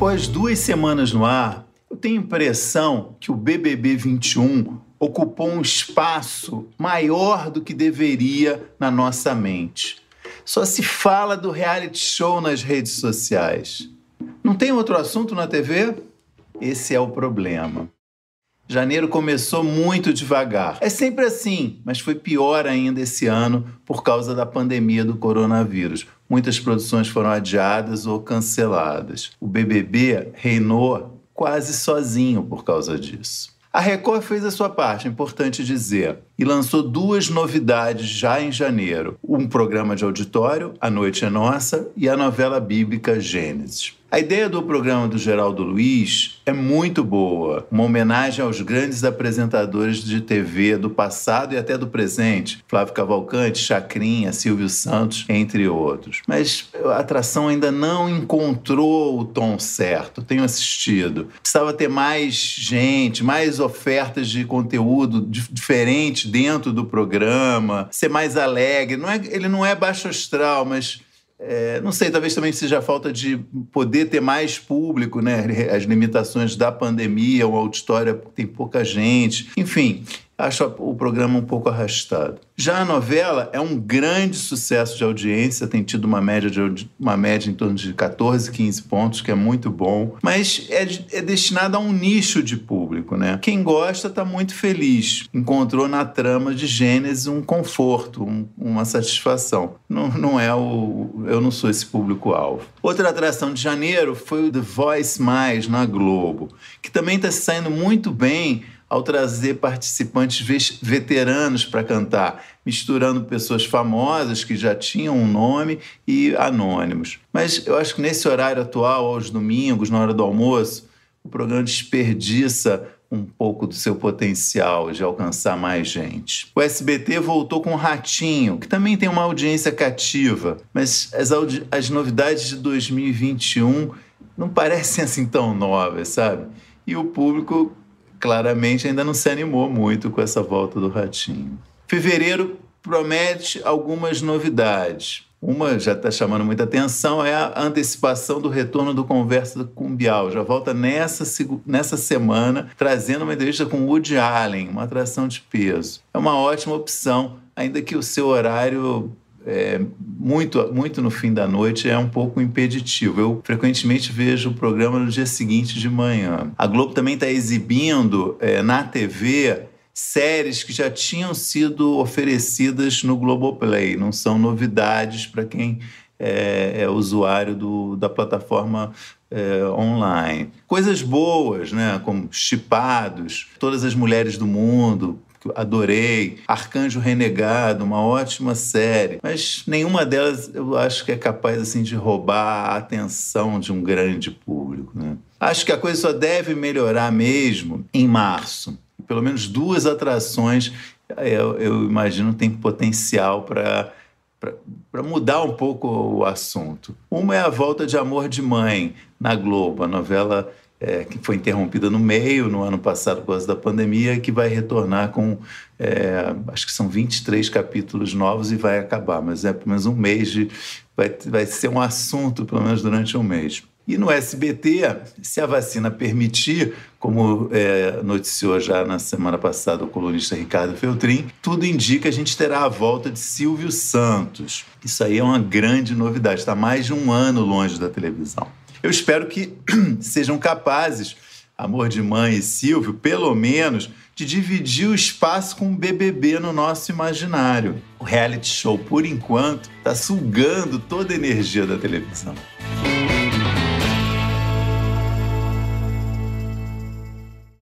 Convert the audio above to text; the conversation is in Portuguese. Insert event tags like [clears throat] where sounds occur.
Após duas semanas no ar, eu tenho a impressão que o BBB 21 ocupou um espaço maior do que deveria na nossa mente. Só se fala do reality show nas redes sociais. Não tem outro assunto na TV? Esse é o problema. Janeiro começou muito devagar. É sempre assim, mas foi pior ainda esse ano por causa da pandemia do coronavírus. Muitas produções foram adiadas ou canceladas. O BBB reinou quase sozinho por causa disso. A Record fez a sua parte, é importante dizer, e lançou duas novidades já em janeiro: um programa de auditório, A Noite é Nossa, e a novela bíblica Gênesis. A ideia do programa do Geraldo Luiz é muito boa, uma homenagem aos grandes apresentadores de TV do passado e até do presente, Flávio Cavalcante, Chacrinha, Silvio Santos, entre outros. Mas a atração ainda não encontrou o tom certo. Tenho assistido. Precisava ter mais gente, mais ofertas de conteúdo diferente dentro do programa, ser mais alegre. Não é, ele não é baixo astral, mas é, não sei, talvez também seja a falta de poder ter mais público, né? As limitações da pandemia, o auditório tem pouca gente. Enfim, acho o programa um pouco arrastado. Já a novela é um grande sucesso de audiência, tem tido uma média, de, uma média em torno de 14, 15 pontos, que é muito bom, mas é, é destinada a um nicho de público, né? Quem gosta está muito feliz, encontrou na trama de Gênesis um conforto, um, uma satisfação. Não, não é o. Eu não sou esse público-alvo. Outra atração de janeiro foi o The Voice Mais na Globo, que também está saindo muito bem ao trazer participantes veteranos para cantar, misturando pessoas famosas que já tinham um nome e anônimos. Mas eu acho que nesse horário atual, aos domingos, na hora do almoço, o programa desperdiça um pouco do seu potencial de alcançar mais gente. O SBT voltou com o Ratinho, que também tem uma audiência cativa, mas as, as novidades de 2021 não parecem assim tão novas, sabe? E o público claramente ainda não se animou muito com essa volta do Ratinho. Fevereiro promete algumas novidades. Uma já está chamando muita atenção é a antecipação do retorno do Conversa com Bial. Já volta nessa, nessa semana trazendo uma entrevista com Woody Allen, uma atração de peso. É uma ótima opção, ainda que o seu horário é, muito, muito no fim da noite é um pouco impeditivo. Eu frequentemente vejo o programa no dia seguinte de manhã. A Globo também está exibindo é, na TV séries que já tinham sido oferecidas no Globoplay, não são novidades para quem é, é, usuário do, da plataforma é, online. Coisas boas, né? como Chipados, Todas as Mulheres do Mundo, adorei, Arcanjo Renegado, uma ótima série, mas nenhuma delas eu acho que é capaz assim de roubar a atenção de um grande público. Né? Acho que a coisa só deve melhorar mesmo em março. Pelo menos duas atrações eu, eu imagino tem potencial para para mudar um pouco o assunto. Uma é a volta de Amor de Mãe na Globo, a novela é, que foi interrompida no meio, no ano passado, por causa da pandemia, que vai retornar com, é, acho que são 23 capítulos novos e vai acabar, mas é pelo menos um mês de. Vai, vai ser um assunto, pelo menos durante um mês. E no SBT, se a vacina permitir, como é, noticiou já na semana passada o colunista Ricardo Feltrin, tudo indica que a gente terá a volta de Silvio Santos. Isso aí é uma grande novidade, está mais de um ano longe da televisão. Eu espero que [clears throat] sejam capazes, Amor de Mãe e Silvio, pelo menos, de dividir o espaço com o BBB no nosso imaginário. O reality show, por enquanto, está sugando toda a energia da televisão.